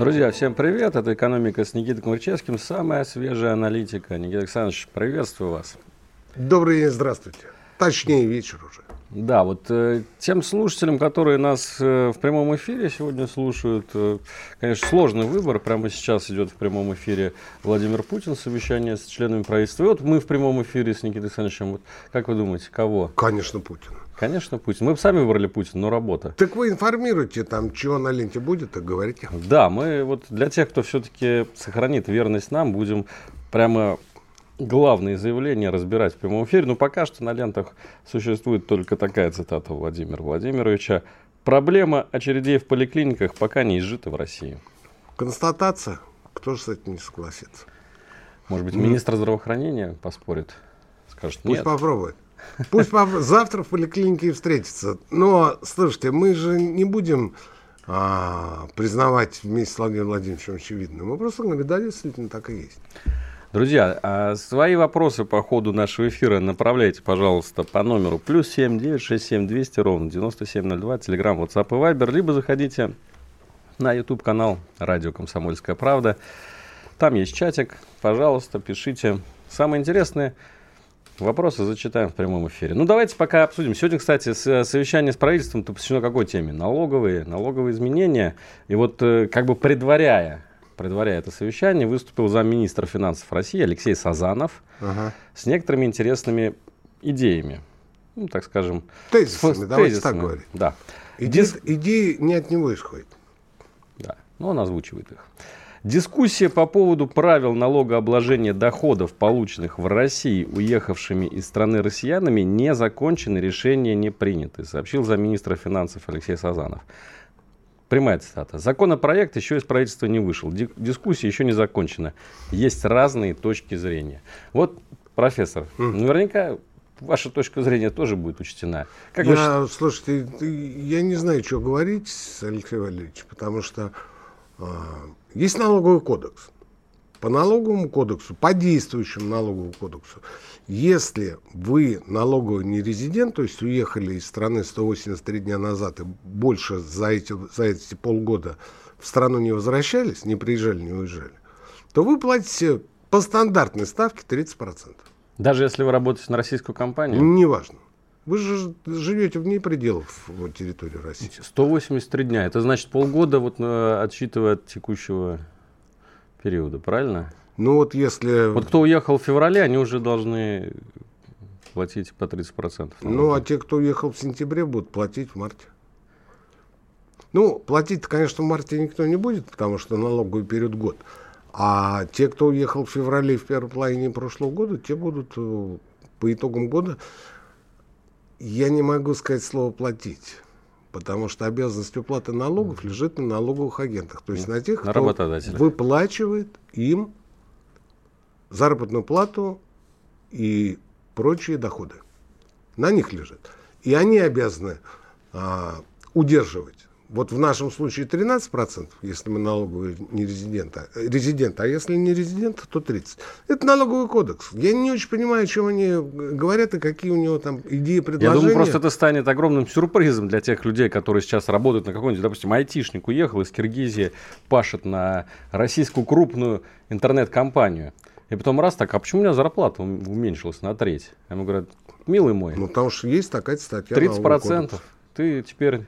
Друзья, всем привет. Это «Экономика» с Никитой Кмырчевским. Самая свежая аналитика. Никита Александрович, приветствую вас. Добрый день, здравствуйте. Точнее, вечер уже. Да, вот э, тем слушателям, которые нас э, в прямом эфире сегодня слушают, э, конечно, сложный выбор. Прямо сейчас идет в прямом эфире Владимир Путин, совещание с членами правительства. И вот мы в прямом эфире с Никитой Александровичем. Вот, как вы думаете, кого? Конечно, Путин. Конечно, Путин. Мы бы сами выбрали Путин, но работа. Так вы информируете там, чего на ленте будет, так говорите. Да, мы вот для тех, кто все-таки сохранит верность нам, будем прямо главные заявления разбирать в прямом эфире. Но пока что на лентах существует только такая цитата Владимира Владимировича. Проблема очередей в поликлиниках пока не изжита в России. Констатация. Кто же с этим не согласится? Может быть, министр здравоохранения поспорит? Скажет, Пусть нет. попробует. Пусть. Завтра в поликлинике и встретится. Но, слушайте, мы же не будем а, признавать вместе с Владимиром Владимировичем очевидно. Мы просто говорим, да, действительно так и есть. Друзья, а свои вопросы по ходу нашего эфира направляйте, пожалуйста, по номеру плюс семь девять шесть семь двести ровно девяносто семь ноль два, телеграмм, WhatsApp и Viber, либо заходите на YouTube канал Радио Комсомольская Правда. Там есть чатик, пожалуйста, пишите. Самое интересное вопросы зачитаем в прямом эфире. Ну, давайте пока обсудим. Сегодня, кстати, с- совещание с правительством то посвящено какой теме? Налоговые, налоговые изменения. И вот э, как бы предваряя, предваряя это совещание, выступил замминистра финансов России Алексей Сазанов Ага. с некоторыми интересными идеями. Ну, так скажем. Тезисами, с- давайте тезисами. так говорить. Да. Иде- Дис- Идеи не от него исходят. Да, но он озвучивает их. Дискуссия по поводу правил налогообложения доходов, полученных в России уехавшими из страны россиянами, не закончены, решения не приняты, сообщил замминистра финансов Алексей Сазанов. Прямая цитата. Законопроект еще из правительства не вышел. Ди- Дискуссия еще не закончена. Есть разные точки зрения. Вот, профессор, наверняка ваша точка зрения тоже будет учтена. Как вы я, слушайте, ты- я не знаю, что говорить, Алексей Валерьевич, потому что а, есть налоговый кодекс. По налоговому кодексу, по действующему налоговому кодексу, если вы налоговый нерезидент, то есть уехали из страны 183 дня назад и больше за эти, за эти полгода в страну не возвращались, не приезжали, не уезжали, то вы платите по стандартной ставке 30%. Даже если вы работаете на российскую компанию, Неважно. Вы же живете вне пределов вот, территории России. 183 дня. Это значит полгода, вот э, отсчитывая от текущего периода, правильно? Ну вот если... Вот кто уехал в феврале, они уже должны платить по 30%. Ну, а те, кто уехал в сентябре, будут платить в марте. Ну, платить, конечно, в марте никто не будет, потому что налоговый период год. А те, кто уехал в феврале в первой половине прошлого года, те будут э, по итогам года, я не могу сказать слово платить. Потому что обязанность уплаты налогов лежит на налоговых агентах. То есть на тех, На кто выплачивает им заработную плату и прочие доходы. На них лежит. И они обязаны а, удерживать. Вот в нашем случае 13%, если мы налоговый не резидент, а, резидент, а если не резидент, то 30%. Это налоговый кодекс. Я не очень понимаю, о чем они говорят и какие у него там идеи, Я предложения. думаю, просто это станет огромным сюрпризом для тех людей, которые сейчас работают на какой-нибудь, допустим, айтишник уехал из Киргизии, пашет на российскую крупную интернет-компанию. И потом раз так, а почему у меня зарплата ум- уменьшилась на треть? Ему говорят, милый мой, Ну, потому что есть такая статья. 30% налогового кодекса. ты теперь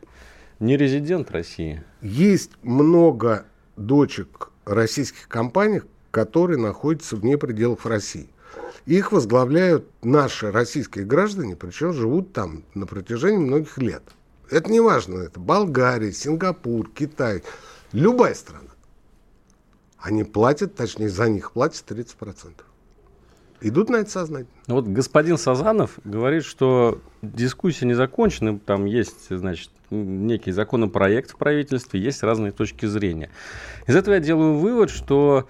не резидент России. Есть много дочек российских компаний, которые находятся вне пределов России. Их возглавляют наши российские граждане, причем живут там на протяжении многих лет. Это не важно, это Болгария, Сингапур, Китай, любая страна. Они платят, точнее за них платят 30%. Идут на это сознательно. Ну Вот господин Сазанов говорит, что дискуссия не закончена, там есть, значит, некий законопроект в правительстве, есть разные точки зрения. Из этого я делаю вывод, что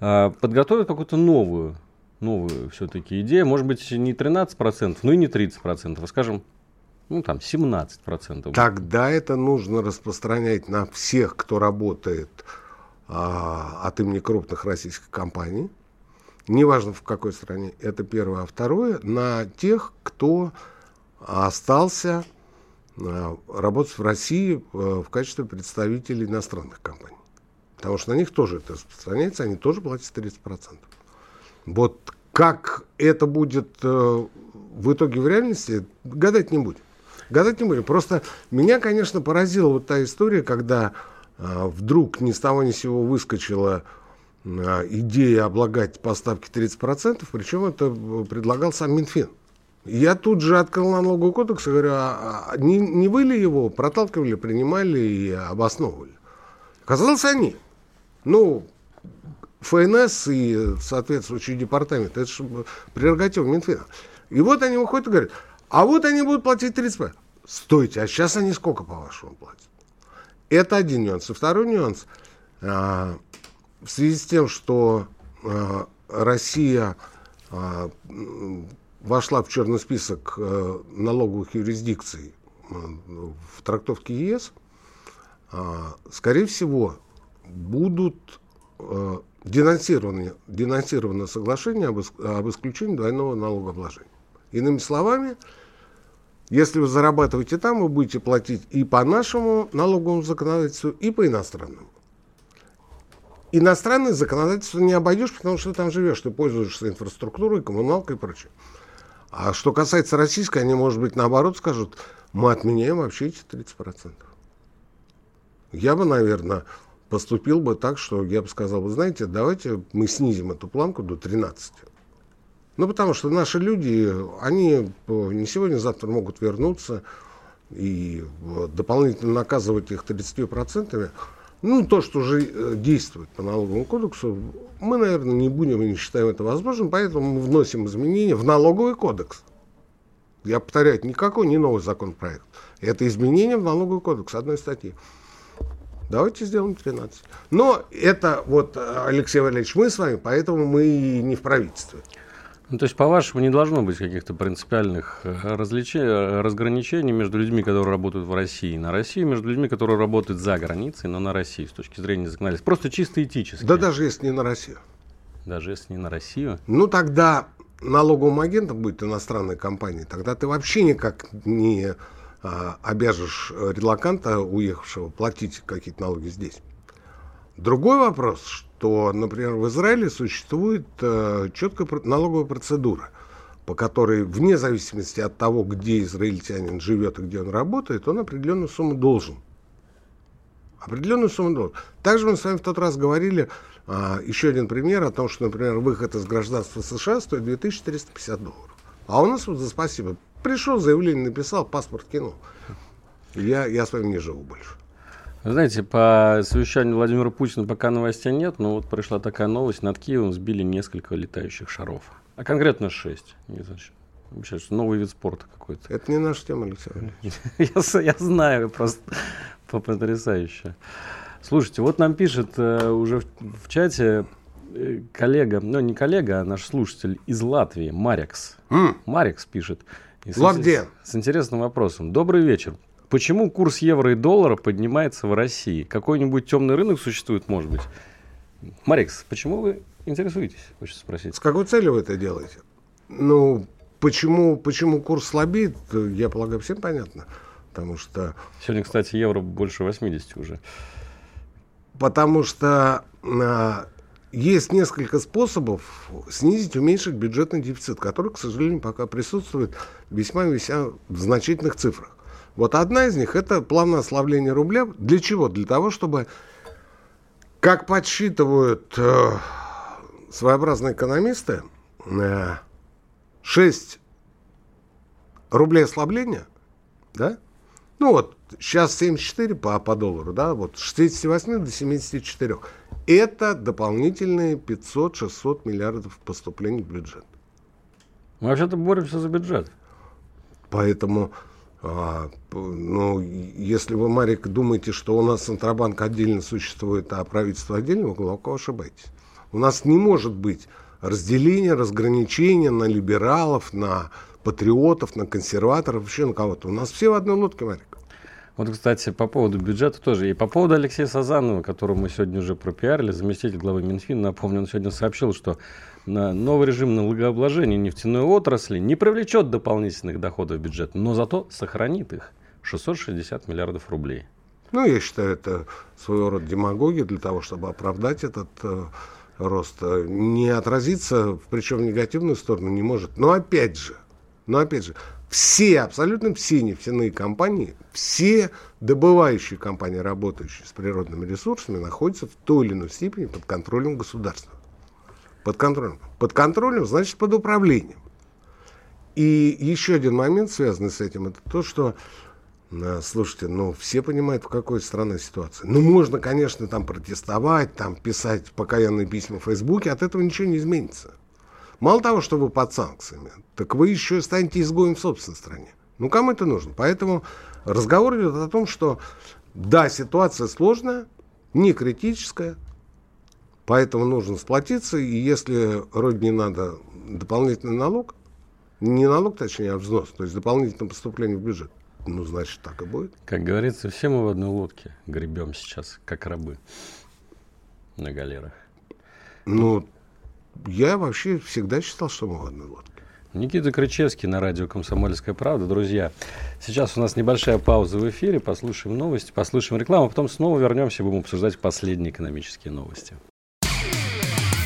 а, подготовят какую-то новую, новую все-таки идею, может быть, не 13%, но и не 30%, а скажем, ну там 17%. Тогда это нужно распространять на всех, кто работает а, от имени крупных российских компаний. Неважно в какой стране, это первое. А второе, на тех, кто остался а, работать в России а, в качестве представителей иностранных компаний. Потому что на них тоже это распространяется, они тоже платят 30%. Вот как это будет э, в итоге в реальности, гадать не будем. Гадать не будем. Просто меня, конечно, поразила вот та история, когда э, вдруг ни с того ни с сего выскочила э, идея облагать поставки 30%, причем это предлагал сам Минфин. Я тут же открыл налоговый кодекс и говорю, а, а не, не вы ли его проталкивали, принимали и обосновывали? Оказалось, они. Ну, ФНС и соответствующий департамент, это же прерогатива Минфина. И вот они выходят и говорят, а вот они будут платить 30%. Стойте, а сейчас они сколько, по-вашему, платят? Это один нюанс. И второй нюанс. В связи с тем, что а, Россия а, вошла в черный список а, налоговых юрисдикций а, в трактовке ЕС, а, скорее всего, будут а, денонсированы, денонсировано соглашение об, об исключении двойного налогообложения. Иными словами, если вы зарабатываете там, вы будете платить и по нашему налоговому законодательству, и по иностранному. Иностранное законодательство не обойдешь, потому что ты там живешь, ты пользуешься инфраструктурой, коммуналкой и прочее. А что касается российской, они, может быть, наоборот скажут, мы отменяем вообще эти 30%. Я бы, наверное, поступил бы так, что я бы сказал, вы знаете, давайте мы снизим эту планку до 13. Ну, потому что наши люди, они не сегодня, завтра могут вернуться и дополнительно наказывать их 30%. Ну, то, что уже э, действует по налоговому кодексу, мы, наверное, не будем и не считаем это возможным, поэтому мы вносим изменения в налоговый кодекс. Я повторяю, никакой не новый законопроект. Это изменение в налоговый кодекс одной статьи. Давайте сделаем 13. Но это вот, Алексей Валерьевич, мы с вами, поэтому мы не в правительстве. Ну, то есть, по-вашему, не должно быть каких-то принципиальных э, различений, разграничений между людьми, которые работают в России на России, между людьми, которые работают за границей, но на России, с точки зрения законодательства. Просто чисто этически. Да даже если не на Россию. Даже если не на Россию? Ну, тогда налоговым агентом будет иностранная компания, тогда ты вообще никак не а, обяжешь релаканта, уехавшего, платить какие-то налоги здесь. Другой вопрос, что, например, в Израиле существует э, четкая налоговая процедура, по которой, вне зависимости от того, где израильтянин живет и где он работает, он определенную сумму должен. Определенную сумму должен. Также мы с вами в тот раз говорили, э, еще один пример о том, что, например, выход из гражданства США стоит 2350 долларов. А у нас вот за спасибо. Пришел, заявление написал, паспорт кинул. Я, я с вами не живу больше. Знаете, по совещанию Владимира Путина пока новостей нет, но вот пришла такая новость. Над Киевом сбили несколько летающих шаров. А конкретно шесть. Не знаю, вообще, новый вид спорта какой-то. Это не наша тема, Алексей я, я знаю, просто потрясающе. Слушайте, вот нам пишет э, уже в, в чате э, коллега, ну не коллега, а наш слушатель из Латвии, Марикс. Mm. Марикс пишет. С, с интересным вопросом. Добрый вечер. Почему курс евро и доллара поднимается в России? Какой-нибудь темный рынок существует, может быть? Марикс, почему вы интересуетесь, хочется спросить? С какой целью вы это делаете? Ну, почему, почему курс слабеет, я полагаю, всем понятно. Потому что... Сегодня, кстати, евро больше 80 уже. Потому что а, есть несколько способов снизить, уменьшить бюджетный дефицит, который, к сожалению, пока присутствует весьма-весьма в значительных цифрах. Вот одна из них – это плавное ослабление рубля. Для чего? Для того, чтобы, как подсчитывают э, своеобразные экономисты, э, 6 рублей ослабления, да? Ну вот, сейчас 74 по, по доллару, да, вот с 68 до 74. Это дополнительные 500-600 миллиардов поступлений в бюджет. Мы вообще-то боремся за бюджет. Поэтому а, ну, если вы, Марик, думаете, что у нас Центробанк отдельно существует, а правительство отдельно, вы глубоко ошибаетесь. У нас не может быть разделения, разграничения на либералов, на патриотов, на консерваторов, еще на кого-то. У нас все в одной лодке, Марик. Вот, кстати, по поводу бюджета тоже. И по поводу Алексея Сазанова, которого мы сегодня уже пропиарили, заместитель главы Минфина, напомню, он сегодня сообщил, что новый режим налогообложения нефтяной отрасли не привлечет дополнительных доходов в бюджет, но зато сохранит их 660 миллиардов рублей. Ну, я считаю, это своего рода демагогия для того, чтобы оправдать этот э, рост. Не отразиться, причем в негативную сторону, не может. Но опять же, но опять же, все, абсолютно все нефтяные компании, все добывающие компании, работающие с природными ресурсами, находятся в той или иной степени под контролем государства. Под контролем. Под контролем, значит, под управлением. И еще один момент, связанный с этим, это то, что, э, слушайте, ну, все понимают, в какой стране ситуация. Ну, можно, конечно, там протестовать, там писать покаянные письма в Фейсбуке, от этого ничего не изменится. Мало того, что вы под санкциями, так вы еще станете изгоем в собственной стране. Ну, кому это нужно? Поэтому разговор идет о том, что да, ситуация сложная, не критическая, поэтому нужно сплотиться, и если родине надо дополнительный налог, не налог, точнее, а взнос, то есть дополнительное поступление в бюджет, ну, значит, так и будет. Как говорится, все мы в одной лодке гребем сейчас, как рабы на галерах. Ну, я вообще всегда считал, что мы в одной лодке. Никита Крычевский на радио «Комсомольская правда». Друзья, сейчас у нас небольшая пауза в эфире. Послушаем новости, послушаем рекламу, а потом снова вернемся и будем обсуждать последние экономические новости.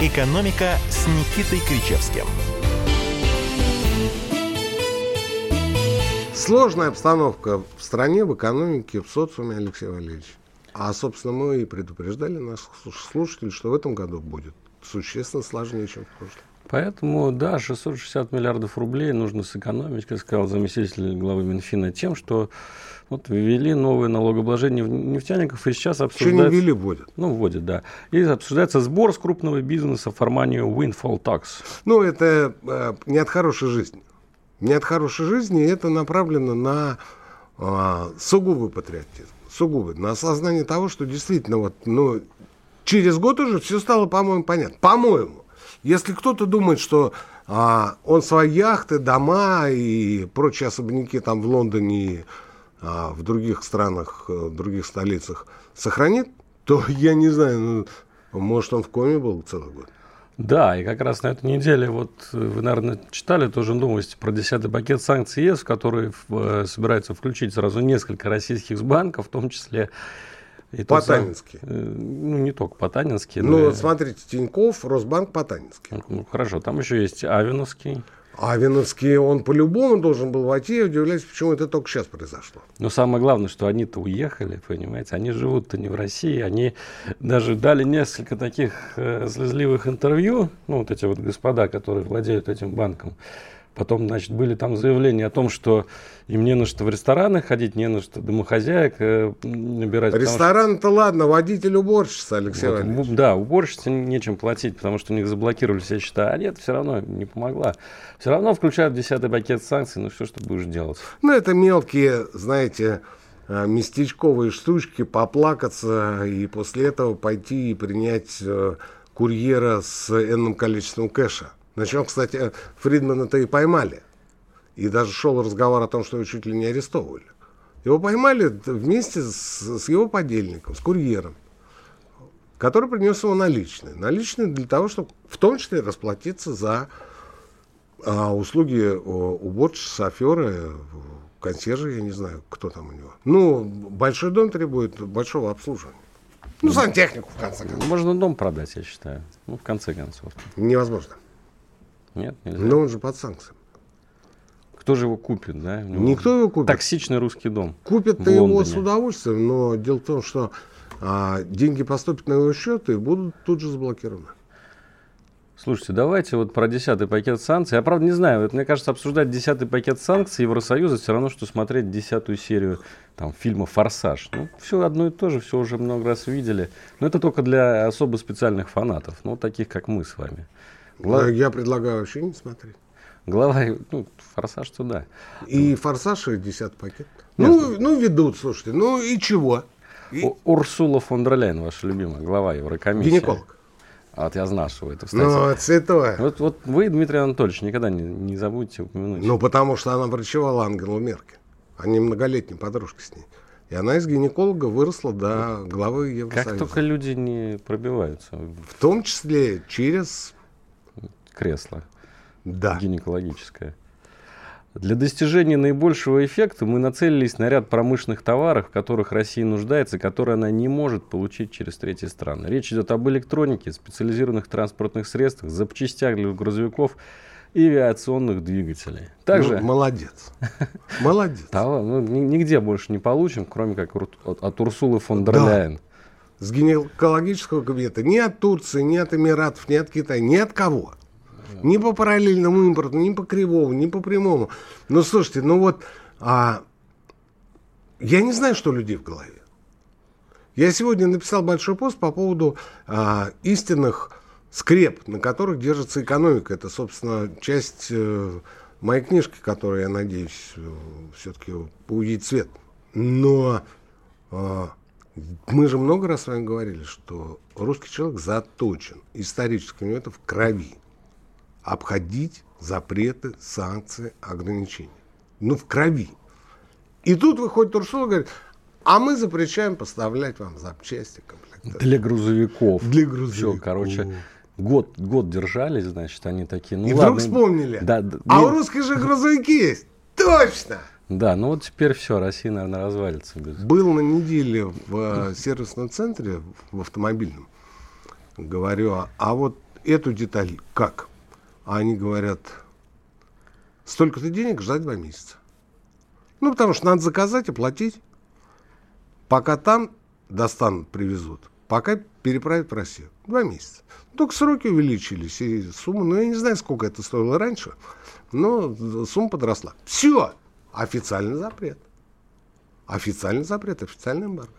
«Экономика» с Никитой Кричевским. Сложная обстановка в стране, в экономике, в социуме, Алексей Валерьевич. А, собственно, мы и предупреждали наших слушателей, что в этом году будет существенно сложнее, чем в прошлом. Поэтому, да, 660 миллиардов рублей нужно сэкономить, как сказал заместитель главы Минфина, тем, что вот ввели новое налогообложение нефтяников, и сейчас обсуждается... Что не ввели, вводят. Ну, вводят, да. И обсуждается сбор с крупного бизнеса в формате windfall tax. Ну, это э, не от хорошей жизни. Не от хорошей жизни, это направлено на э, сугубый патриотизм. Сугубый. На осознание того, что действительно вот, ну, через год уже все стало, по-моему, понятно. По-моему. Если кто-то думает, что а, он свои яхты, дома и прочие особняки там в Лондоне и а, в других странах, э, в других столицах сохранит, то я не знаю, ну, может он в коме был целый год. Да, и как раз на этой неделе, вот э, вы, наверное, читали тоже новости про 10-й пакет санкций ЕС, который в, собирается включить сразу несколько российских банков, в том числе и Потанинский. Сам, э, ну, не только Потанинский. Ну, но... смотрите, Тиньков, Росбанк, Потанинский. Ну, хорошо, там еще есть Авиновский. Авиновский, он по-любому должен был войти. Я удивляюсь, почему это только сейчас произошло. Но самое главное, что они-то уехали, понимаете. Они живут-то не в России. Они даже дали несколько таких э, слезливых интервью. Ну, вот эти вот господа, которые владеют этим банком. Потом, значит, были там заявления о том, что им не на что в рестораны ходить, не на что домохозяек э, набирать. Ресторан-то что... ладно, водитель уборщица, Алексей вот, Валерьевич. Да, уборщице нечем платить, потому что у них заблокировали все счета. А нет, все равно не помогла. Все равно включают десятый пакет санкций, ну что ж ты будешь делать? Ну, это мелкие, знаете, э, местечковые штучки, поплакаться и после этого пойти и принять э, курьера с энным количеством кэша. На чем, кстати, Фридмана-то и поймали. И даже шел разговор о том, что его чуть ли не арестовывали. Его поймали вместе с, с его подельником, с курьером, который принес ему наличные. Наличные для того, чтобы в том числе расплатиться за а, услуги уборщицы, шофера, консьержа, я не знаю, кто там у него. Ну, большой дом требует большого обслуживания. Ну, сантехнику, в конце концов. Можно дом продать, я считаю. Ну, в конце концов. Невозможно. Нет, нельзя. Но он же под санкциями. Кто же его купит, да? Никто его купит. Токсичный русский дом. Купят-то его с удовольствием, но дело в том, что а, деньги поступят на его счет и будут тут же заблокированы. Слушайте, давайте вот про десятый пакет санкций. Я правда не знаю, вот, мне кажется, обсуждать десятый пакет санкций Евросоюза все равно, что смотреть десятую серию там, фильма «Форсаж». Ну, все одно и то же, все уже много раз видели. Но это только для особо специальных фанатов, ну, таких, как мы с вами. Гла... Я предлагаю вообще не смотреть. Глава, ну, «Форсаж» туда. И «Форсаж» и десятый пакет. Ну, ну, ведут, слушайте, ну и чего? И... Урсула фон дер Ляйен, ваша любимая, глава Еврокомиссии. Гинеколог. А вот я знал, что вы это встретили. Ну, цветое. Вот, вот вы, Дмитрий Анатольевич, никогда не, не забудьте упомянуть. Ну, потому что она врачевала Ангелу Меркель. Они многолетние подружки с ней. И она из гинеколога выросла до главы Евросоюза. Как только люди не пробиваются. В том числе через... Кресло. Да. Гинекологическое. Для достижения наибольшего эффекта мы нацелились на ряд промышленных товаров, в которых Россия нуждается, которые она не может получить через третьи страны. Речь идет об электронике, специализированных транспортных средствах, запчастях для грузовиков и авиационных двигателей. Также... Ну, молодец. Молодец. Товар, ну, нигде больше не получим, кроме как от, Урсулы фон дер Ляйен. С гинекологического кабинета. Ни от Турции, ни от Эмиратов, ни от Китая, ни от кого. Ни по параллельному импорту, ни по кривому, ни по прямому. Ну, слушайте, ну вот, а, я не знаю, что у людей в голове. Я сегодня написал большой пост по поводу а, истинных скреп, на которых держится экономика. Это, собственно, часть э, моей книжки, которая, я надеюсь, э, все-таки увидит свет. Но э, мы же много раз с вами говорили, что русский человек заточен исторически, у него это в крови обходить запреты, санкции, ограничения. Ну, в крови. И тут выходит Урсула и говорит, а мы запрещаем поставлять вам запчасти, комплекты. Для грузовиков. Для грузовиков. Все, короче, год, год держались, значит, они такие. Ну, и ладно, вдруг вспомнили. Да, а не... у русских же грузовики есть. Точно! Да, ну вот теперь все, Россия, наверное, развалится. Без... Был на неделе в э, сервисном центре, в автомобильном. Говорю, а, а вот эту деталь как? А они говорят, столько-то денег ждать два месяца. Ну, потому что надо заказать, оплатить. Пока там достанут, привезут. Пока переправят в Россию. Два месяца. Только сроки увеличились и сумма, ну, я не знаю, сколько это стоило раньше, но сумма подросла. Все. Официальный запрет. Официальный запрет, официальный эмбарго.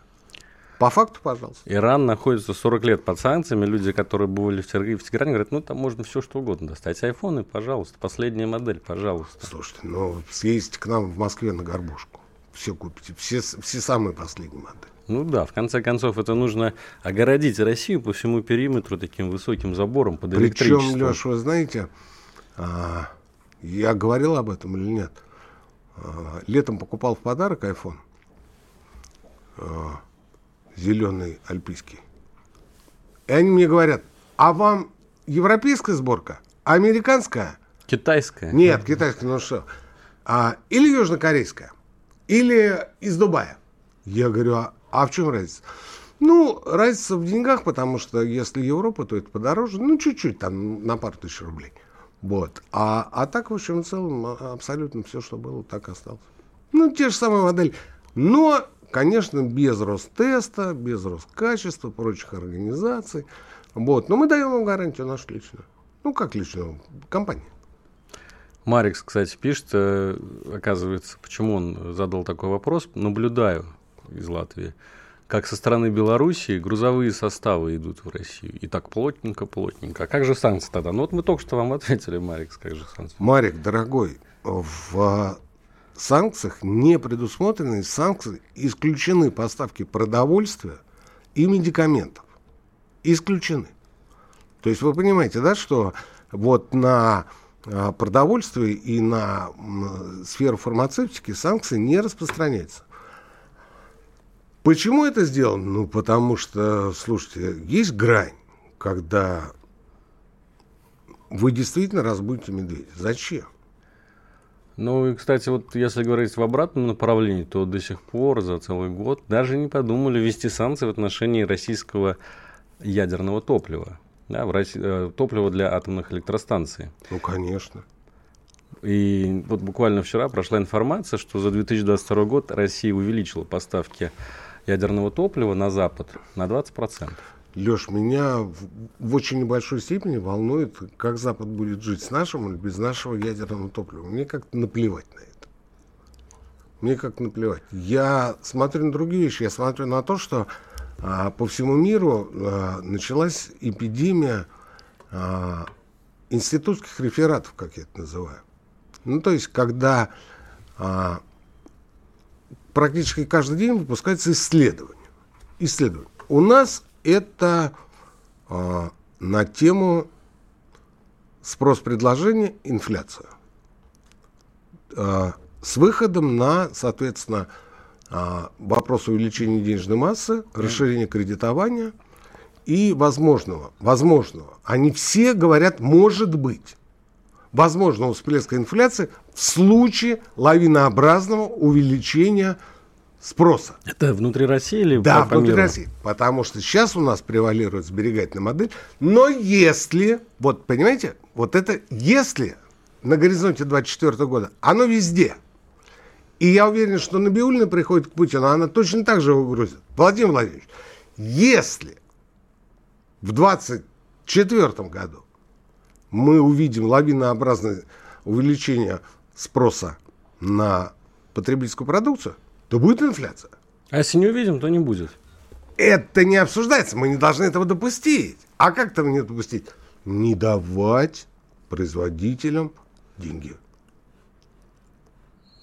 По факту, пожалуйста. Иран находится 40 лет под санкциями. Люди, которые бывали в, Тегеране, говорят, ну там можно все что угодно достать. Айфоны, пожалуйста, последняя модель, пожалуйста. Слушайте, ну съездите к нам в Москве на горбушку. Все купите, все, все самые последние модели. Ну да, в конце концов, это нужно огородить Россию по всему периметру таким высоким забором под электричеством. Причем, Леш, вы знаете, а, я говорил об этом или нет? А, летом покупал в подарок iPhone. А, зеленый альпийский. И они мне говорят, а вам европейская сборка, а американская? Китайская. Нет, китайская, ну что? А, или южнокорейская, или из Дубая. Я говорю, а, а в чем разница? Ну, разница в деньгах, потому что если Европа, то это подороже, ну, чуть-чуть, там, на пару тысяч рублей. Вот. А, а так, в общем, в целом, а, абсолютно все, что было, так осталось. Ну, те же самые модели. Но Конечно, без Ростеста, без Роскачества, прочих организаций. Вот. Но мы даем вам гарантию нашу личную. Ну, как личную? Компания. Марикс, кстати, пишет, э, оказывается, почему он задал такой вопрос. Наблюдаю из Латвии, как со стороны Белоруссии грузовые составы идут в Россию. И так плотненько-плотненько. А как же санкции тогда? Ну вот мы только что вам ответили, Марикс, как же санкции. Марик, дорогой, в санкциях не предусмотрены санкции, исключены поставки продовольствия и медикаментов. Исключены. То есть вы понимаете, да, что вот на а, продовольствие и на сферу фармацевтики санкции не распространяются. Почему это сделано? Ну, потому что, слушайте, есть грань, когда вы действительно разбудите медведя. Зачем? Ну и, кстати, вот если говорить в обратном направлении, то до сих пор за целый год даже не подумали ввести санкции в отношении российского ядерного топлива. Да, в России, э, топлива для атомных электростанций. Ну, конечно. И вот буквально вчера прошла информация, что за 2022 год Россия увеличила поставки ядерного топлива на Запад на 20%. Леш, меня в, в очень небольшой степени волнует, как Запад будет жить с нашим или без нашего ядерного топлива. Мне как-то наплевать на это. Мне как-то наплевать. Я смотрю на другие вещи. Я смотрю на то, что а, по всему миру а, началась эпидемия а, институтских рефератов, как я это называю. Ну, то есть, когда а, практически каждый день выпускается исследование. Исследование. У нас это э, на тему спрос-предложение, инфляция. Э, с выходом на, соответственно, э, вопрос увеличения денежной массы, расширения кредитования и возможного, возможного. Они все говорят, может быть, возможного всплеска инфляции в случае лавинообразного увеличения спроса. Это внутри России или Да, по, по внутри миру? России. Потому что сейчас у нас превалирует сберегательная модель. Но если, вот понимаете, вот это если на горизонте 24 года, оно везде. И я уверен, что Набиулина приходит к Путину, она точно так же его грузит. Владимир Владимирович, если в 24 году мы увидим лавинообразное увеличение спроса на потребительскую продукцию, то будет инфляция. А если не увидим, то не будет. Это не обсуждается, мы не должны этого допустить. А как этого не допустить? Не давать производителям деньги.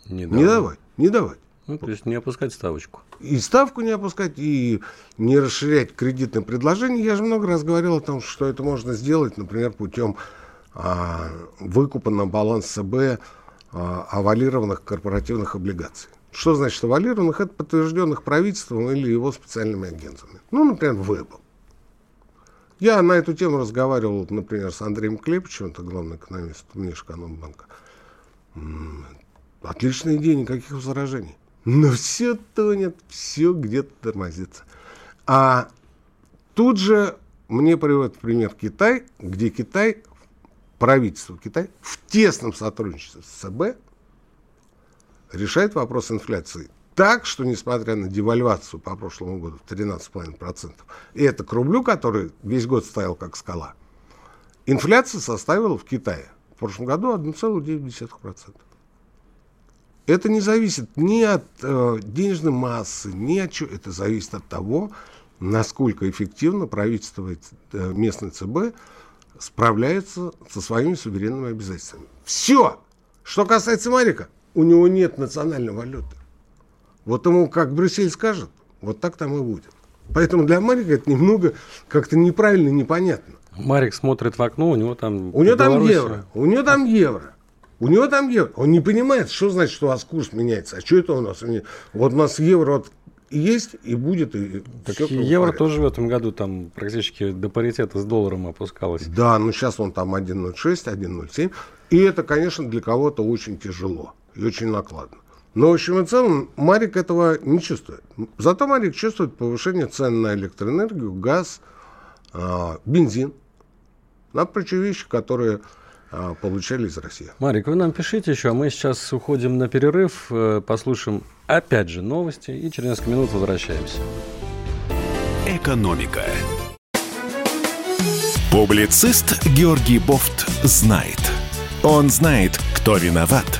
Не, Не давать, не давать. Ну, то есть не опускать ставочку. И ставку не опускать, и не расширять кредитное предложение. Я же много раз говорил о том, что это можно сделать, например, путем а, выкупа на баланс ЦБ а, авалированных корпоративных облигаций. Что значит авалированных? Это подтвержденных правительством или его специальными агентами. Ну, например, Вебл. Я на эту тему разговаривал, например, с Андреем Клепичем, это главный экономист Внешэкономбанка. Отличная идея, никаких возражений. Но все тонет, все где-то тормозится. А тут же мне приводит пример Китай, где Китай, правительство Китая в тесном сотрудничестве с ЦБ решает вопрос инфляции так, что несмотря на девальвацию по прошлому году в 13,5%, и это к рублю, который весь год стоял как скала, инфляция составила в Китае в прошлом году 1,9%. Это не зависит ни от э, денежной массы, ни от чего. Это зависит от того, насколько эффективно правительство э, местной ЦБ справляется со своими суверенными обязательствами. Все. Что касается Марика, у него нет национальной валюты. Вот ему как Брюссель скажет, вот так там и будет. Поэтому для Марика это немного как-то неправильно, непонятно. Марик смотрит в окно, у него там... У него там евро, у него там евро. У него там евро. Он не понимает, что значит, что у вас курс меняется. А что это у нас? Вот у нас евро вот есть и будет. И Так евро порядке. тоже в этом году там практически до паритета с долларом опускалось. Да, но сейчас он там 1.06, 1.07. И это, конечно, для кого-то очень тяжело и очень накладно. Но, в общем и целом, Марик этого не чувствует. Зато Марик чувствует повышение цен на электроэнергию, газ, а, бензин. На прочие вещи, которые а, получали из России. Марик, вы нам пишите еще, а мы сейчас уходим на перерыв, э, послушаем опять же новости и через несколько минут возвращаемся. Экономика. Публицист Георгий Бофт знает. Он знает, кто виноват,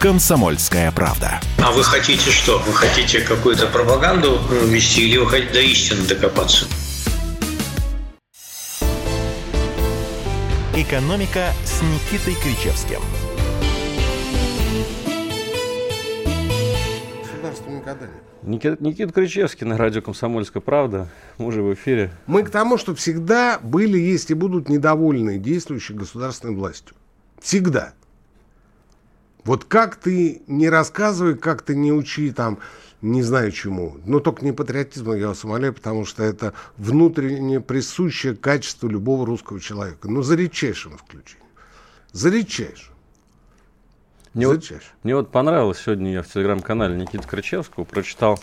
«Комсомольская правда». А вы хотите что? Вы хотите какую-то пропаганду вести или вы хотите до истины докопаться? «Экономика» с Никитой Кричевским. Государство никогда не Никита, Никита Кричевский на радио «Комсомольская правда». Мы уже в эфире. Мы к тому, что всегда были, есть и будут недовольны действующей государственной властью. Всегда. Вот как ты не рассказывай, как ты не учи там, не знаю чему. Но только не патриотизму, я вас умоляю, потому что это внутренне присущее качество любого русского человека. Но за редчайшим исключением. За редчайшим. Мне за вот, мне вот понравилось, сегодня я в телеграм-канале Никиты Крычевского прочитал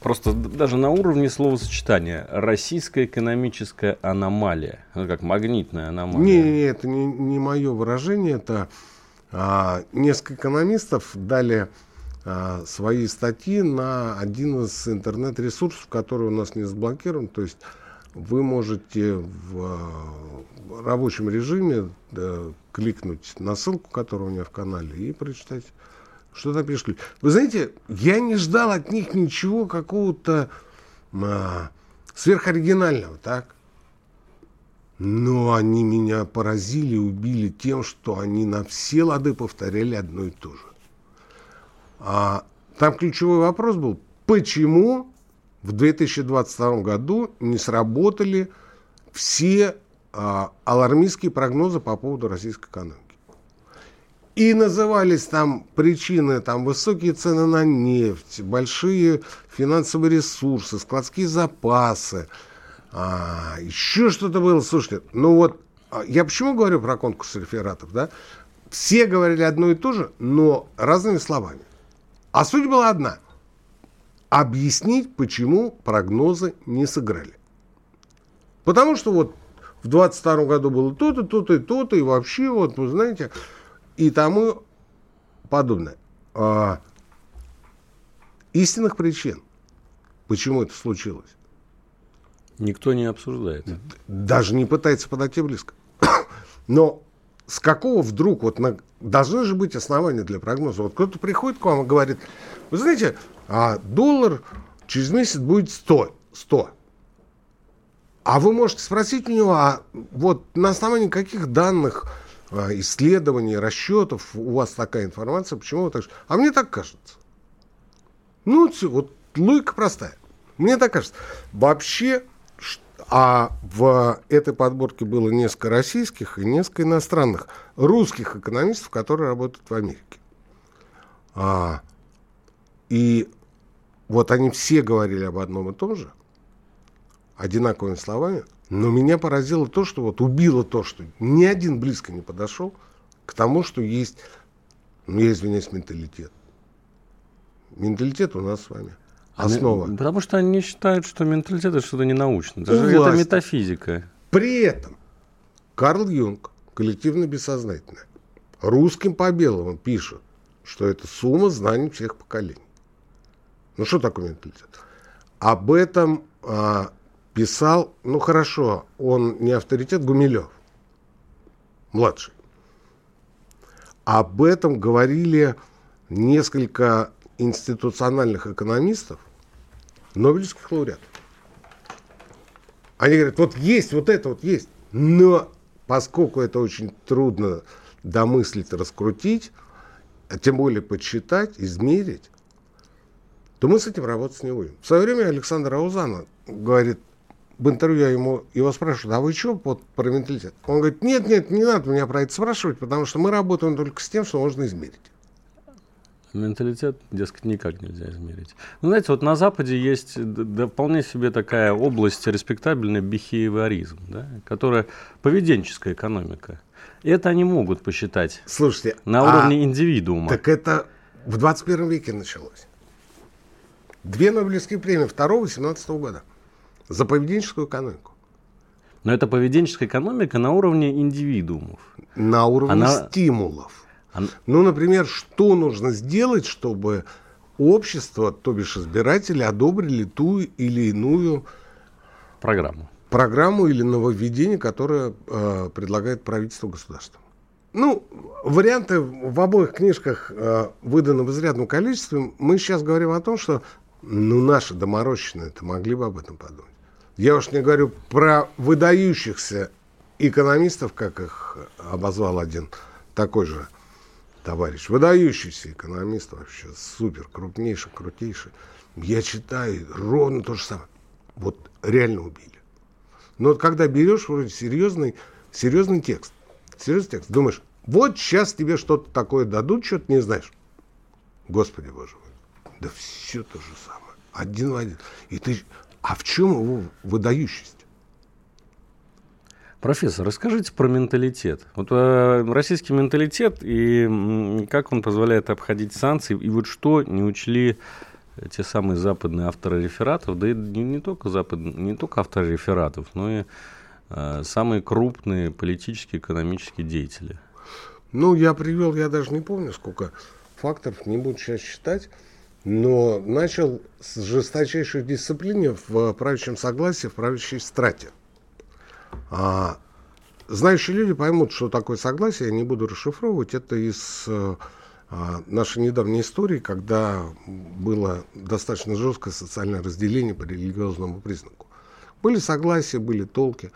просто даже на уровне словосочетания «российская экономическая аномалия». Ну, как магнитная аномалия. Не, не, это не, не мое выражение, это несколько экономистов дали а, свои статьи на один из интернет-ресурсов, который у нас не заблокирован. То есть вы можете в а, рабочем режиме кликнуть на ссылку, которая у меня в канале, и прочитать, что там пишут. Вы знаете, я не ждал от них ничего какого-то а, сверхоригинального, так? Но они меня поразили и убили тем, что они на все лады повторяли одно и то же. А, там ключевой вопрос был, почему в 2022 году не сработали все а, алармистские прогнозы по поводу российской экономики. И назывались там причины, там высокие цены на нефть, большие финансовые ресурсы, складские запасы, а, еще что-то было. Слушайте, ну вот, а, я почему говорю про конкурс рефератов, да? Все говорили одно и то же, но разными словами. А суть была одна. Объяснить, почему прогнозы не сыграли. Потому что вот в 22 году было то-то, то-то и то-то, и вообще, вот, вы знаете, и тому подобное. А, истинных причин, почему это случилось, Никто не обсуждает. даже не пытается подойти близко. Но с какого вдруг, вот на, должны же быть основания для прогноза. Вот кто-то приходит к вам и говорит, вы знаете, а доллар через месяц будет 100. 100. А вы можете спросить у него, а вот на основании каких данных, а, исследований, расчетов у вас такая информация, почему вы так... А мне так кажется. Ну, вот логика простая. Мне так кажется. Вообще, а в этой подборке было несколько российских и несколько иностранных русских экономистов, которые работают в Америке. А, и вот они все говорили об одном и том же, одинаковыми словами, но меня поразило то, что вот убило то, что ни один близко не подошел к тому, что есть, ну, я извиняюсь, менталитет. Менталитет у нас с вами. Основа. Они- потому что они считают, что менталитет это что-то ненаучное. Это, У же- это метафизика. При этом Карл Юнг, коллективно-бессознательное, русским по белому пишет, что это сумма знаний всех поколений. Ну что такое менталитет? Об этом а, писал, ну хорошо, он не авторитет, Гумилев, младший. Об этом говорили несколько институциональных экономистов, нобелевских лауреатов. Они говорят, вот есть, вот это вот есть. Но поскольку это очень трудно домыслить, раскрутить, а тем более подсчитать, измерить, то мы с этим работать не будем. В свое время Александр Аузана говорит, в интервью я ему, его спрашивают, а вы что вот про менталитет? Он говорит, нет, нет, не надо меня про это спрашивать, потому что мы работаем только с тем, что можно измерить. Менталитет, дескать, никак нельзя измерить. Ну, знаете, вот на Западе есть да, вполне себе такая область респектабельная бихевиоризм, да, которая поведенческая экономика. И это они могут посчитать Слушайте, на а- уровне индивидуума. Так это в 21 веке началось. Две Нобелевские премии 2-18 года за поведенческую экономику. Но это поведенческая экономика на уровне индивидуумов. На уровне Она- стимулов. Ну, например, что нужно сделать, чтобы общество, то бишь избиратели, одобрили ту или иную Программу. программу или нововведение, которое э, предлагает правительство государства. Ну, варианты в обоих книжках э, выданы в изрядном количестве. Мы сейчас говорим о том, что ну, наши доморощенные-то могли бы об этом подумать. Я уж не говорю про выдающихся экономистов, как их обозвал один такой же товарищ. Выдающийся экономист вообще, супер, крупнейший, крутейший. Я читаю ровно то же самое. Вот реально убили. Но вот когда берешь вроде серьезный, серьезный текст, серьезный текст, думаешь, Вот сейчас тебе что-то такое дадут, что ты не знаешь. Господи боже мой. Да все то же самое. Один в один. И ты... А в чем его выдающесть? Профессор, расскажите про менталитет. Вот э, российский менталитет и как он позволяет обходить санкции, и вот что не учли те самые западные авторы рефератов, да и не, не только западные, не только авторы рефератов, но и э, самые крупные политические, экономические деятели. Ну, я привел, я даже не помню, сколько факторов, не буду сейчас считать, но начал с жесточайшей дисциплины в правящем согласии, в правящей страте. А, знающие люди поймут, что такое согласие, я не буду расшифровывать, это из а, нашей недавней истории, когда было достаточно жесткое социальное разделение по религиозному признаку. Были согласия, были толки.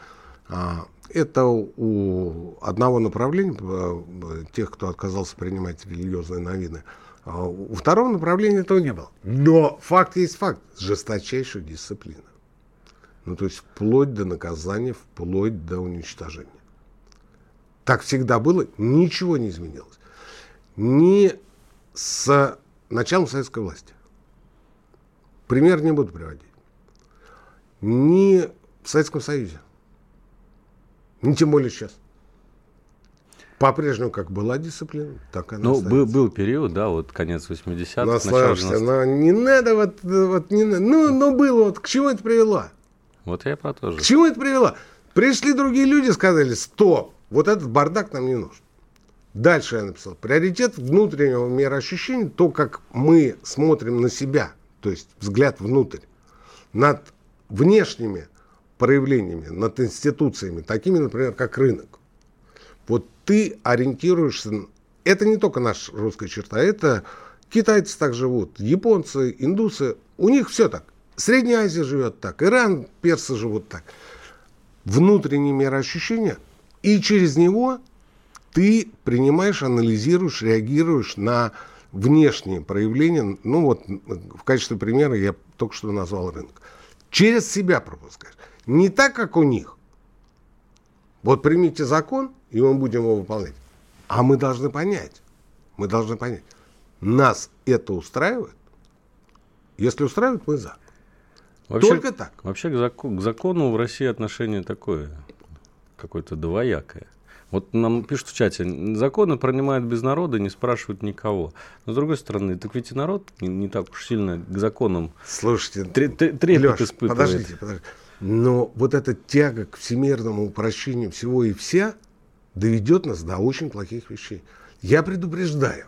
А, это у одного направления, э, тех, кто отказался принимать религиозные новины, а у второго направления этого не было. Но факт есть факт. Жесточайшая дисциплина. Ну, то есть вплоть до наказания, вплоть до уничтожения. Так всегда было, ничего не изменилось. Ни с началом советской власти. Пример не буду приводить. Ни в Советском Союзе. Не тем более сейчас. По-прежнему как была дисциплина, так она Ну, был, был период, да, вот конец 80-х. Ну, слушайте, но не надо вот, вот не надо. Ну, ну, было, вот к чему это привело? Вот я про то же. К чему это привело? Пришли другие люди, сказали, стоп, вот этот бардак нам не нужен. Дальше я написал, приоритет внутреннего мироощущения, то, как мы смотрим на себя, то есть взгляд внутрь, над внешними проявлениями, над институциями, такими, например, как рынок. Вот ты ориентируешься... Это не только наша русская черта, это китайцы так живут, японцы, индусы, у них все так. Средняя Азия живет так, Иран, персы живут так. Внутреннее мироощущение, и через него ты принимаешь, анализируешь, реагируешь на внешние проявления. Ну вот в качестве примера я только что назвал рынок. Через себя пропускаешь. Не так, как у них. Вот примите закон, и мы будем его выполнять. А мы должны понять. Мы должны понять. Нас это устраивает? Если устраивает, мы за. Вообще, Только так. Вообще к, закон, к закону в России отношение такое, какое-то двоякое. Вот нам пишут в чате, законы принимают без народа, не спрашивают никого. Но с другой стороны, так ведь и народ не, не так уж сильно к законам Слушайте, трепет Леш, испытывает. Подождите, подождите. Но вот эта тяга к всемирному упрощению всего и вся доведет нас до очень плохих вещей. Я предупреждаю.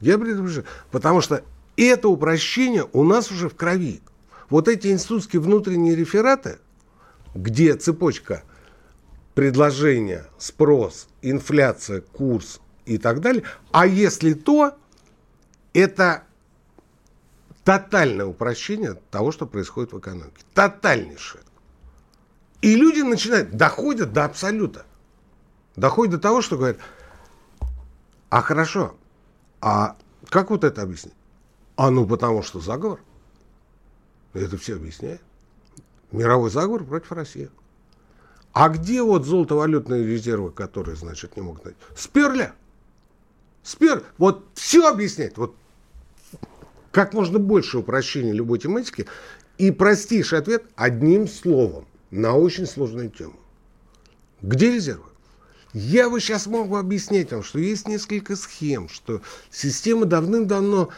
Я предупреждаю. Потому что это упрощение у нас уже в крови. Вот эти институтские внутренние рефераты, где цепочка предложения, спрос, инфляция, курс и так далее, а если то, это тотальное упрощение того, что происходит в экономике. Тотальнейшее. И люди начинают, доходят до абсолюта. Доходят до того, что говорят, а хорошо, а как вот это объяснить? А ну потому что заговор. Это все объясняет. Мировой заговор против России. А где вот золотовалютные резервы, которые, значит, не могут найти? Сперли. Спер. Вот все объясняет. Вот как можно больше упрощения любой тематики. И простейший ответ одним словом на очень сложную тему. Где резервы? Я бы сейчас мог бы объяснять вам, что есть несколько схем, что система давным-давно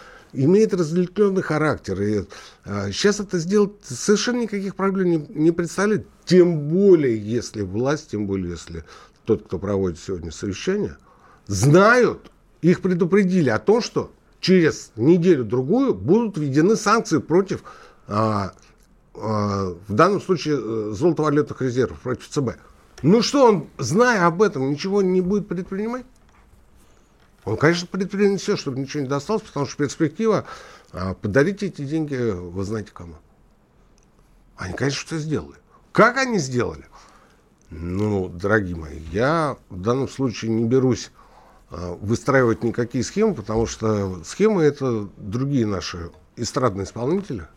имеет разветвленный характер. И а, сейчас это сделать совершенно никаких проблем не, не представляет. Тем более, если власть, тем более, если тот, кто проводит сегодня совещание, знают, их предупредили о том, что через неделю-другую будут введены санкции против а, а, в данном случае э, золотовалютных резервов против ЦБ. Ну что, он, зная об этом, ничего не будет предпринимать? Он, конечно, предпримет все, чтобы ничего не досталось, потому что перспектива а, подарить эти деньги, вы знаете кому. Они, конечно, что сделали. Как они сделали? Ну, дорогие мои, я в данном случае не берусь а, выстраивать никакие схемы, потому что схемы это другие наши эстрадные исполнители –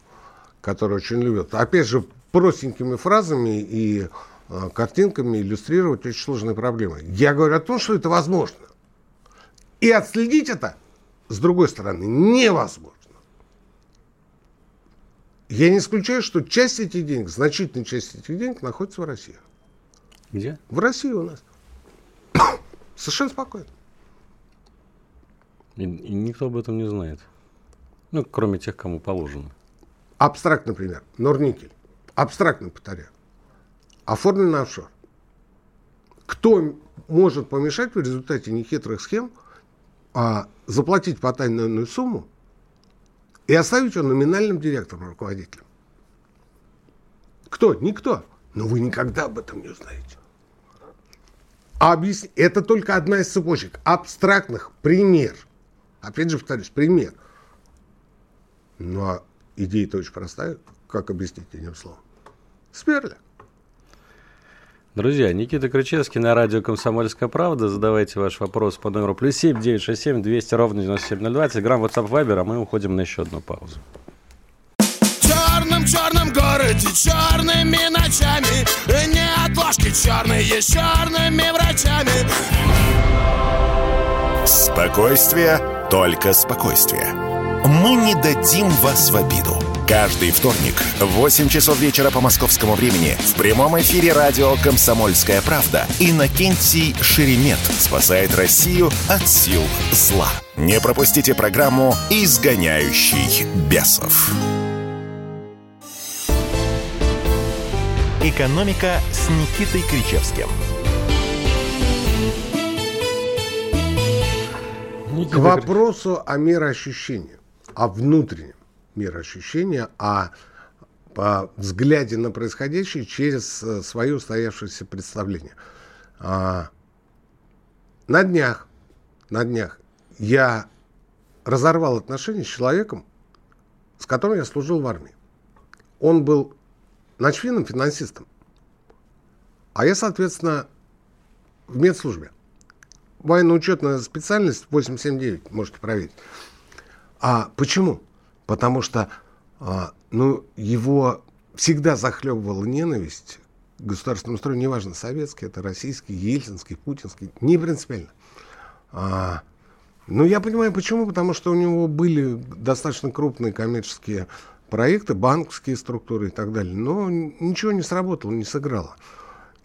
которые очень любят. Опять же, простенькими фразами и э, картинками иллюстрировать очень сложные проблемы. Я говорю о том, что это возможно. И отследить это, с другой стороны, невозможно. Я не исключаю, что часть этих денег, значительная часть этих денег находится в России. Где? В России у нас. Совершенно спокойно. И, и никто об этом не знает. Ну, кроме тех, кому положено. Абстракт, например, Норникель. Абстрактно повторяю. Оформлен на офшор. Кто может помешать в результате нехитрых схем а, заплатить по тайную сумму и оставить его номинальным директором, руководителем? Кто? Никто. Но вы никогда об этом не узнаете. А объяс... Это только одна из цепочек абстрактных. Пример. Опять же, повторюсь, пример. Ну, а идея-то очень простая. Как объяснить одним словом? Сперли. Друзья, Никита Крычевский на радио «Комсомольская правда». Задавайте ваш вопрос по номеру плюс семь девять шесть семь двести ровно девяносто семь ноль два. Телеграмм, WhatsApp, Viber, а мы уходим на еще одну паузу. черном черном городе черными ночами Не отложки черные с черными врачами Спокойствие, только спокойствие. Мы не дадим вас в обиду. Каждый вторник в 8 часов вечера по московскому времени в прямом эфире радио «Комсомольская правда» Иннокентий Шеремет спасает Россию от сил зла. Не пропустите программу «Изгоняющий бесов». «Экономика» с Никитой Кричевским. К вопросу о мироощущении, о внутреннем мироощущении, о, о взгляде на происходящее через э, свое устоявшееся представление. А, на днях, на днях я разорвал отношения с человеком, с которым я служил в армии. Он был начфином, финансистом, а я, соответственно, в медслужбе военно-учетная специальность 879, можете проверить. А почему? Потому что а, ну, его всегда захлебывала ненависть к государственному строю, неважно, советский, это российский, ельцинский, путинский, не принципиально. А, ну, я понимаю, почему, потому что у него были достаточно крупные коммерческие проекты, банковские структуры и так далее, но ничего не сработало, не сыграло.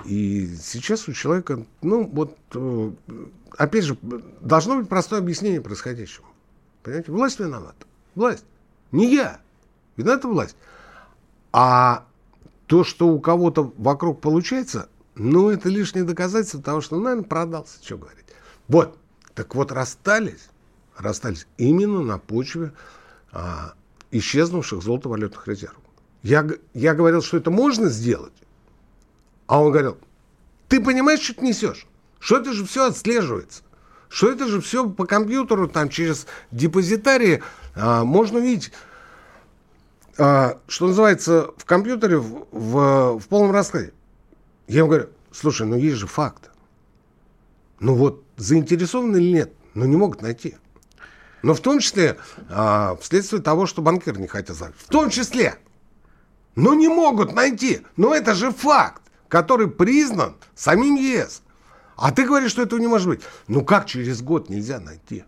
И сейчас у человека, ну, вот, э, опять же, должно быть простое объяснение происходящего. Понимаете, власть виновата. Власть. Не я. Виновата власть. А то, что у кого-то вокруг получается, ну, это лишнее доказательство того, что, наверное, продался, что говорить. Вот. Так вот, расстались, расстались именно на почве а, исчезнувших золотовалютных резервов. Я, я говорил, что это можно сделать, а он говорил, ты понимаешь, что ты несешь? Что это же все отслеживается? Что это же все по компьютеру, там через депозитарии а, можно увидеть, а, что называется, в компьютере в, в, в полном раскладе. Я ему говорю, слушай, ну есть же факт. Ну вот, заинтересованы или нет, но не могут найти. Но в том числе а, вследствие того, что банкир не хотят знать. В том числе. Но не могут найти. Но это же факт который признан самим ЕС. А ты говоришь, что этого не может быть. Ну как через год нельзя найти?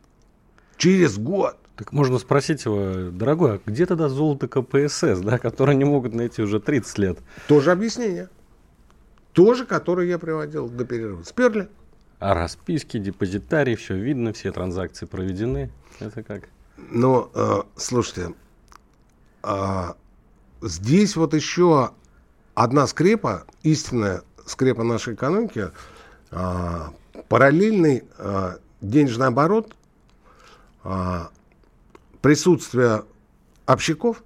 Через год. Так можно спросить его, дорогой, а где тогда золото КПСС, да, которое не могут найти уже 30 лет? Тоже объяснение. Тоже, которое я приводил до перерыва. Сперли. А расписки, депозитарий, все видно, все транзакции проведены. Это как? Ну, э, слушайте, э, здесь вот еще одна скрепа, истинная скрепа нашей экономики, а, параллельный а, денежный оборот, а, присутствие общаков,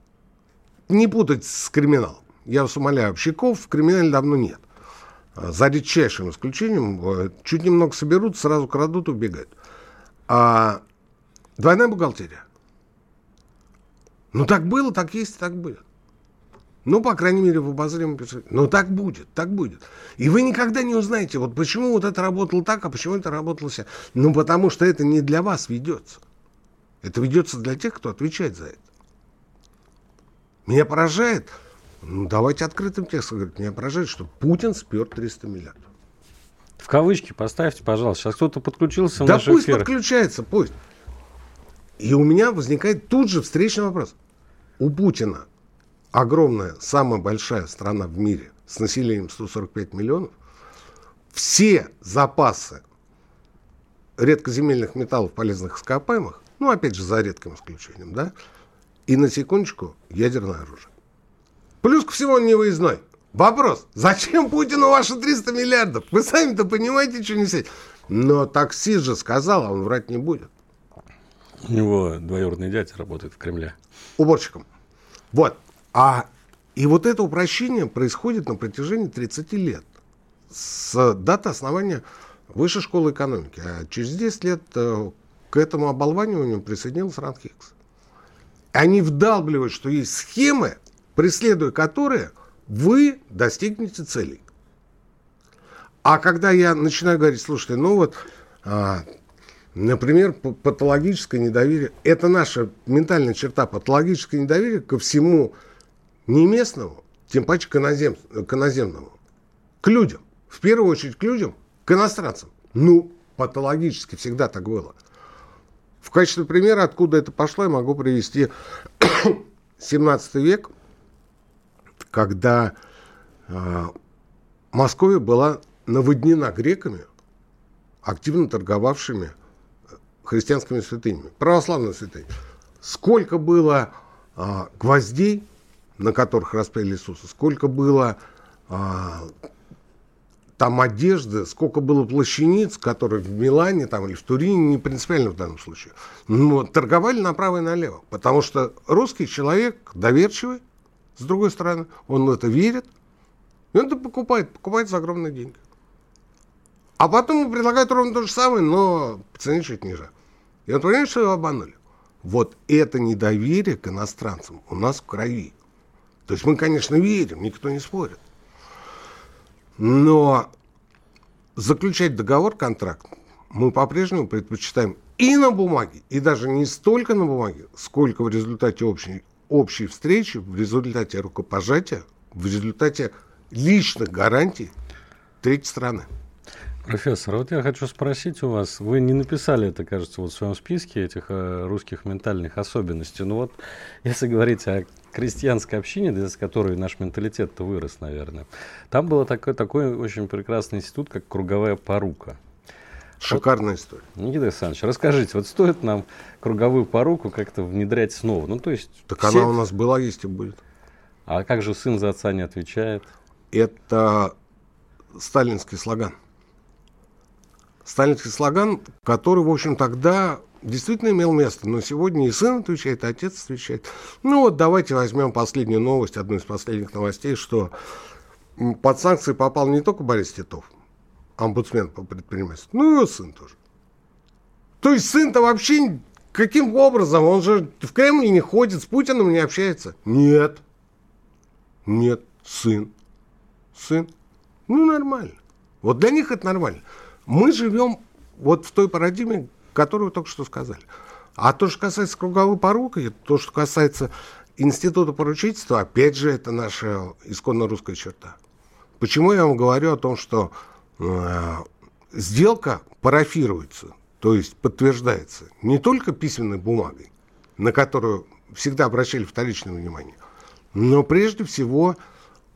не путать с криминалом. Я вас умоляю, общаков в криминале давно нет. За редчайшим исключением, э, чуть немного соберут, сразу крадут, убегают. А двойная бухгалтерия. Ну так было, так есть, так будет. Ну, по крайней мере, в обозримом перспективе. Но так будет, так будет. И вы никогда не узнаете, вот почему вот это работало так, а почему это работало все. Ну, потому что это не для вас ведется. Это ведется для тех, кто отвечает за это. Меня поражает, ну, давайте открытым текстом говорить, меня поражает, что Путин спер 300 миллиардов. В кавычки поставьте, пожалуйста. Сейчас кто-то подключился в Да наш пусть эфир. подключается, пусть. И у меня возникает тут же встречный вопрос. У Путина огромная, самая большая страна в мире с населением 145 миллионов. Все запасы редкоземельных металлов, полезных ископаемых, ну, опять же, за редким исключением, да, и на секундочку ядерное оружие. Плюс ко всему он не выездной. Вопрос, зачем Путину ваши 300 миллиардов? Вы сами-то понимаете, что несете? Но таксист же сказал, а он врать не будет. У него двоюродный дядя работает в Кремле. Уборщиком. Вот. А и вот это упрощение происходит на протяжении 30 лет. С даты основания Высшей школы экономики. А через 10 лет э, к этому оболваниванию присоединился Ранхикс. Они вдалбливают, что есть схемы, преследуя которые вы достигнете целей. А когда я начинаю говорить, слушайте, ну вот, а, например, патологическое недоверие, это наша ментальная черта, патологическое недоверие ко всему не местному, тем паче к, инозем- к иноземному, к людям, в первую очередь к людям, к иностранцам. Ну, патологически всегда так было. В качестве примера, откуда это пошло, я могу привести 17 век, когда э, Московия была наводнена греками, активно торговавшими э, христианскими святынями, православными святынями. Сколько было э, гвоздей, на которых распяли Иисуса, сколько было э, там одежды, сколько было плащаниц, которые в Милане там, или в Турине, не принципиально в данном случае, но торговали направо и налево. Потому что русский человек доверчивый, с другой стороны, он в это верит, и он это покупает, покупает за огромные деньги. А потом ему предлагают ровно то же самое, но по цене чуть ниже. И он понимает, что его обманули. Вот это недоверие к иностранцам у нас в крови. То есть мы, конечно, верим, никто не спорит. Но заключать договор, контракт, мы по-прежнему предпочитаем и на бумаге, и даже не столько на бумаге, сколько в результате общей, общей встречи, в результате рукопожатия, в результате личных гарантий третьей страны. Профессор, вот я хочу спросить у вас, вы не написали это, кажется, вот в своем списке этих э, русских ментальных особенностей, но вот если говорить о крестьянской общине, из которой наш менталитет-то вырос, наверное, там был такой, такой очень прекрасный институт, как круговая порука. Шикарная история. Никита Александрович, расскажите, вот стоит нам круговую поруку как-то внедрять снова? Ну, то есть... Так все- она у нас была, есть и будет. А как же сын за отца не отвечает? Это сталинский слоган. Сталинский слоган, который, в общем, тогда действительно имел место. Но сегодня и сын отвечает, и отец отвечает. Ну вот давайте возьмем последнюю новость, одну из последних новостей, что под санкции попал не только Борис Титов, омбудсмен по предпринимательству, ну и его сын тоже. То есть сын-то вообще каким образом? Он же в Кремль не ходит, с Путиным не общается. Нет. Нет, сын. Сын. Ну, нормально. Вот для них это нормально. Мы живем вот в той парадигме, которую только что сказали. А то, что касается круговой поруки, то, что касается института поручительства, опять же, это наша исконно русская черта. Почему я вам говорю о том, что э, сделка парафируется, то есть подтверждается не только письменной бумагой, на которую всегда обращали вторичное внимание, но прежде всего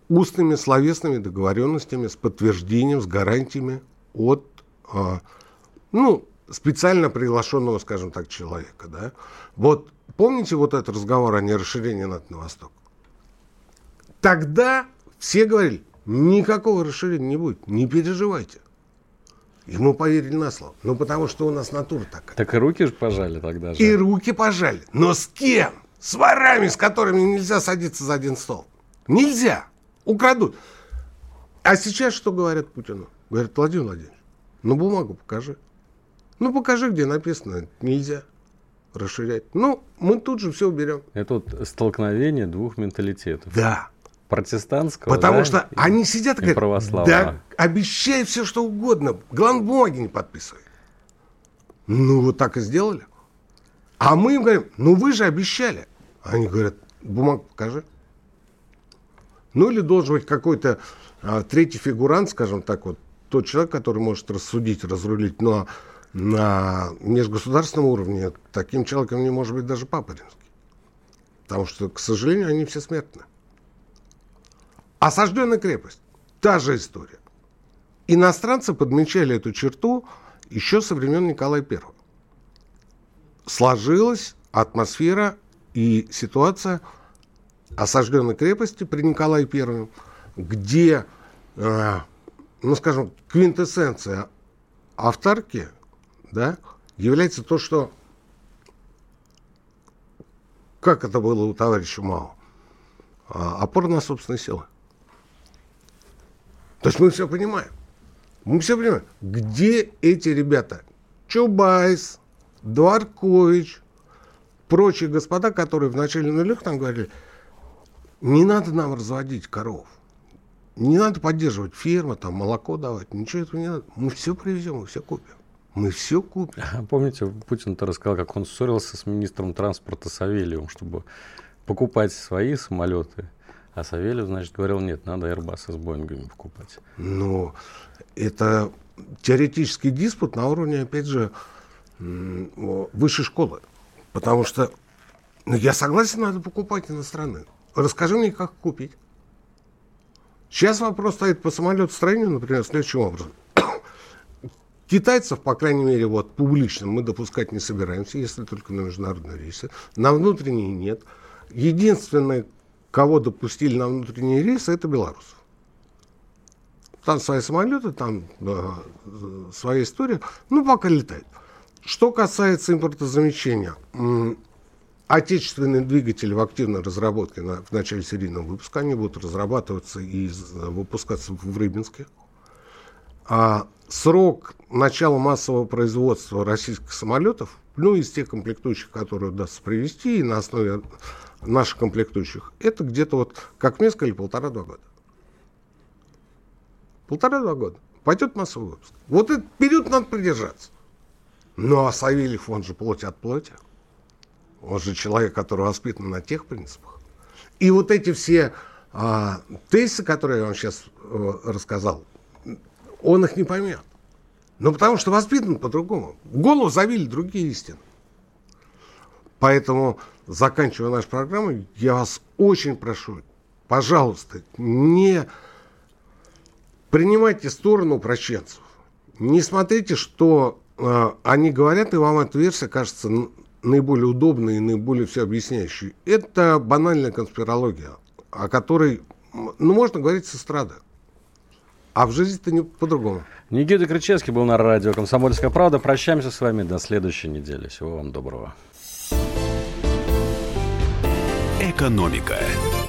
устными словесными договоренностями с подтверждением, с гарантиями от а, ну, специально приглашенного, скажем так, человека. Да? Вот помните вот этот разговор о нерасширении НАТО на восток? Тогда все говорили, никакого расширения не будет, не переживайте. Мы поверили на слово. Ну, потому что у нас натура такая. Так и руки же пожали тогда же. И руки пожали. Но с кем? С ворами, с которыми нельзя садиться за один стол. Нельзя. Украдут. А сейчас что говорят Путину? Говорят, Владимир Владимирович, ну бумагу покажи. Ну покажи, где написано, нельзя расширять. Ну, мы тут же все уберем. Это вот столкновение двух менталитетов. Да. Протестантского, Потому да, что и- они сидят и и говорят, православного. да, обещай все, что угодно. Главное, бумаги не подписывай. Ну, вот так и сделали. А мы им говорим, ну вы же обещали. Они говорят, бумагу покажи. Ну, или должен быть какой-то а, третий фигурант, скажем так, вот тот человек, который может рассудить, разрулить, но на межгосударственном уровне таким человеком не может быть даже Папа Римский. Потому что, к сожалению, они все смертны. Осажденная крепость. Та же история. Иностранцы подмечали эту черту еще со времен Николая I. Сложилась атмосфера и ситуация осажденной крепости при Николае I, где, э, ну, скажем, квинтэссенция автарки да, является то, что как это было у товарища Мао? А, опора на собственные силы. То есть мы все понимаем. Мы все понимаем, где эти ребята? Чубайс, Дворкович, прочие господа, которые в начале нулевых там говорили, не надо нам разводить коров. Не надо поддерживать фермы, там, молоко давать. Ничего этого не надо. Мы все привезем, мы все купим. Мы все купим. Помните, Путин-то рассказал, как он ссорился с министром транспорта Савельевым, чтобы покупать свои самолеты. А Савельев, значит, говорил, нет, надо Airbus с Боингами покупать. Ну, это теоретический диспут на уровне, опять же, высшей школы. Потому что, ну, я согласен, надо покупать иностранные. Расскажи мне, как купить. Сейчас вопрос стоит по самолетостроению, например, следующим образом. Китайцев, по крайней мере, вот публично мы допускать не собираемся, если только на международные рейсы. На внутренние нет. Единственное, кого допустили на внутренние рейсы, это белорусов. Там свои самолеты, там э, своя история. Ну, пока летает. Что касается импортозамещения, отечественные двигатели в активной разработке на, в начале серийного выпуска, они будут разрабатываться и выпускаться в Рыбинске. А срок начала массового производства российских самолетов, ну, из тех комплектующих, которые удастся привести, и на основе наших комплектующих, это где-то вот как мне сказали, полтора-два года. Полтора-два года. Пойдет массовый выпуск. Вот этот период надо придержаться. Ну, а Савельев, он же плоть от плоти. Он же человек, который воспитан на тех принципах. И вот эти все а, тезисы, которые я вам сейчас а, рассказал, он их не поймет. Ну, потому что воспитан по-другому. В голову завели другие истины. Поэтому, заканчивая нашу программу, я вас очень прошу, пожалуйста, не принимайте сторону упрощенцев. Не смотрите, что э, они говорят, и вам эта версия кажется наиболее удобной и наиболее все объясняющей. Это банальная конспирология, о которой, ну, можно говорить с эстрады. А в жизни это не по-другому. Никита Кричевский был на радио «Комсомольская правда». Прощаемся с вами до следующей недели. Всего вам доброго. Экономика.